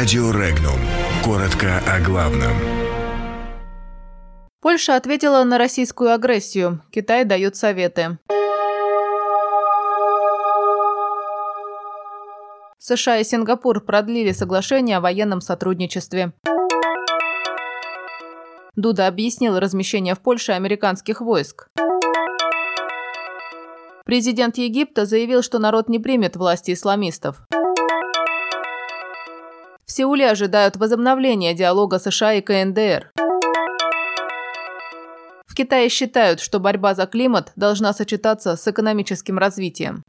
Радио Регнум. Коротко о главном. Польша ответила на российскую агрессию. Китай дает советы. США и Сингапур продлили соглашение о военном сотрудничестве. Дуда объяснил размещение в Польше американских войск. Президент Египта заявил, что народ не примет власти исламистов. В Сеуле ожидают возобновления диалога США и КНДР. В Китае считают, что борьба за климат должна сочетаться с экономическим развитием.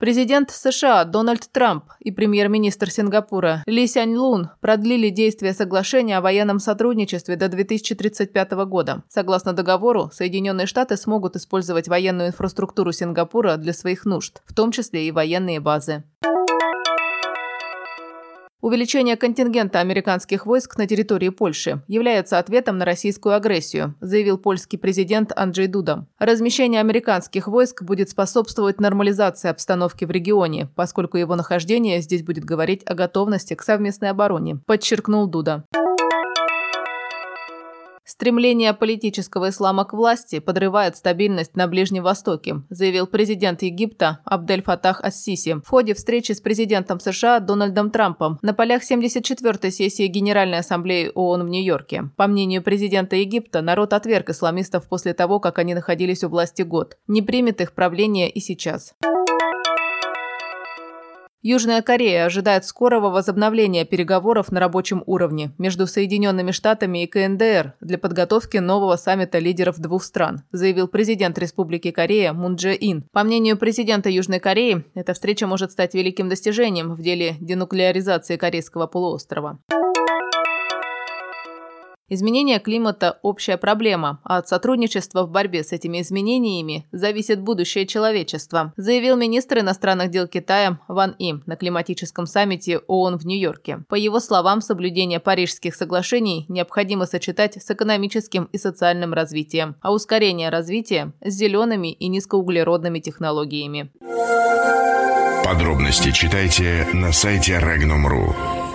Президент США Дональд Трамп и премьер-министр Сингапура Ли Сянь Лун продлили действие соглашения о военном сотрудничестве до 2035 года. Согласно договору, Соединенные Штаты смогут использовать военную инфраструктуру Сингапура для своих нужд, в том числе и военные базы. Увеличение контингента американских войск на территории Польши является ответом на российскую агрессию, заявил польский президент Анджей Дуда. Размещение американских войск будет способствовать нормализации обстановки в регионе, поскольку его нахождение здесь будет говорить о готовности к совместной обороне, подчеркнул Дуда. Стремление политического ислама к власти подрывает стабильность на Ближнем Востоке, заявил президент Египта Абдель Фатах Ассиси в ходе встречи с президентом США Дональдом Трампом на полях 74-й сессии Генеральной Ассамблеи ООН в Нью-Йорке. По мнению президента Египта, народ отверг исламистов после того, как они находились у власти год. Не примет их правление и сейчас. Южная Корея ожидает скорого возобновления переговоров на рабочем уровне между Соединенными Штатами и КНДР для подготовки нового саммита лидеров двух стран, заявил президент Республики Корея Мун Дже Ин. По мнению президента Южной Кореи, эта встреча может стать великим достижением в деле денуклеаризации Корейского полуострова. Изменение климата – общая проблема, а от сотрудничества в борьбе с этими изменениями зависит будущее человечества, заявил министр иностранных дел Китая Ван И на климатическом саммите ООН в Нью-Йорке. По его словам, соблюдение Парижских соглашений необходимо сочетать с экономическим и социальным развитием, а ускорение развития – с зелеными и низкоуглеродными технологиями. Подробности читайте на сайте Regnum.ru.